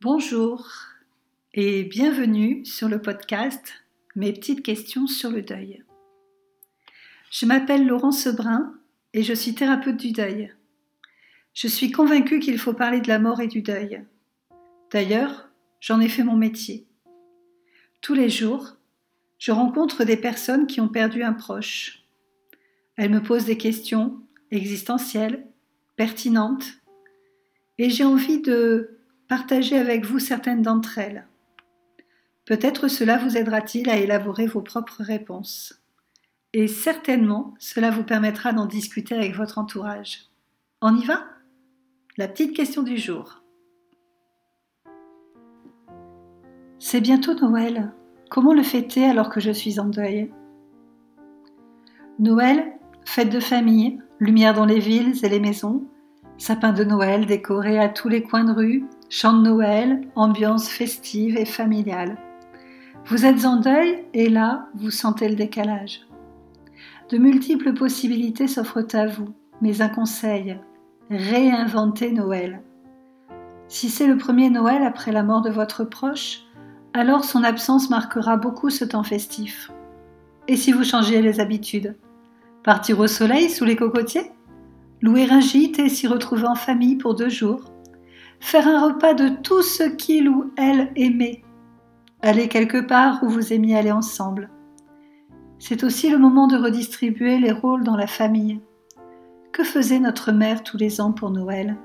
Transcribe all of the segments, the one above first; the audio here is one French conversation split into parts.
Bonjour et bienvenue sur le podcast Mes petites questions sur le deuil. Je m'appelle Laurence Sebrun et je suis thérapeute du deuil. Je suis convaincue qu'il faut parler de la mort et du deuil. D'ailleurs, j'en ai fait mon métier. Tous les jours, je rencontre des personnes qui ont perdu un proche. Elles me posent des questions existentielles, pertinentes, et j'ai envie de partager avec vous certaines d'entre elles. Peut-être cela vous aidera-t-il à élaborer vos propres réponses. Et certainement, cela vous permettra d'en discuter avec votre entourage. On y va? La petite question du jour. C'est bientôt Noël. Comment le fêter alors que je suis en deuil? Noël, fête de famille, lumière dans les villes et les maisons, sapin de Noël décoré à tous les coins de rue, chant de Noël, ambiance festive et familiale. Vous êtes en deuil et là, vous sentez le décalage. De multiples possibilités s'offrent à vous, mais un conseil, réinventez Noël. Si c'est le premier Noël après la mort de votre proche, alors son absence marquera beaucoup ce temps festif. Et si vous changez les habitudes? Partir au soleil sous les cocotiers? Louer un gîte et s'y retrouver en famille pour deux jours. Faire un repas de tout ce qu'il ou elle aimait. Aller quelque part où vous aimiez aller ensemble. C'est aussi le moment de redistribuer les rôles dans la famille. Que faisait notre mère tous les ans pour Noël?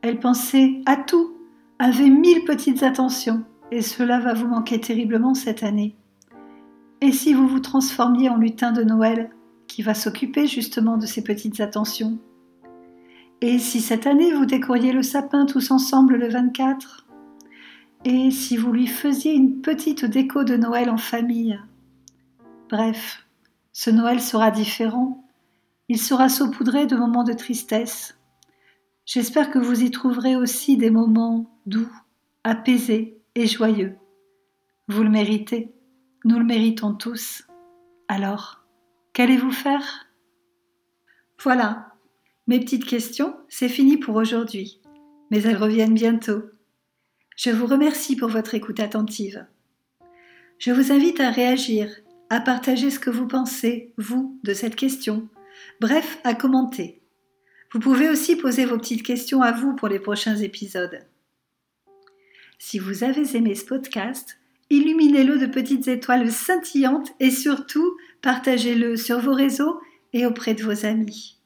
Elle pensait à tout, avait mille petites attentions et cela va vous manquer terriblement cette année. Et si vous vous transformiez en lutin de Noël, qui va s'occuper justement de ces petites attentions? Et si cette année vous décoriez le sapin tous ensemble le 24 Et si vous lui faisiez une petite déco de Noël en famille? Bref, ce Noël sera différent. Il sera saupoudré de moments de tristesse. J'espère que vous y trouverez aussi des moments doux, apaisés, joyeux. Vous le méritez, nous le méritons tous. Alors, qu'allez-vous faire? Voilà, mes petites questions, c'est fini pour aujourd'hui, mais elles reviennent bientôt. Je vous remercie pour votre écoute attentive. Je vous invite à réagir, à partager ce que vous pensez, vous, de cette question, bref, à commenter. Vous pouvez aussi poser vos petites questions à vous pour les prochains épisodes. Si vous avez aimé ce podcast, illuminez-le de petites étoiles scintillantes et surtout partagez-le sur vos réseaux et auprès de vos amis.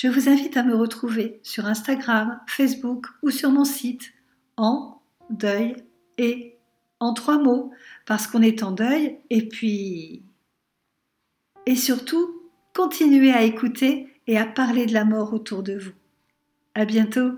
Je vous invite à me retrouver sur Instagram, Facebook ou sur mon site en deuil et en trois mots parce qu'on est en deuil et puis et surtout continuez à écouter et à parler de la mort autour de vous. À bientôt.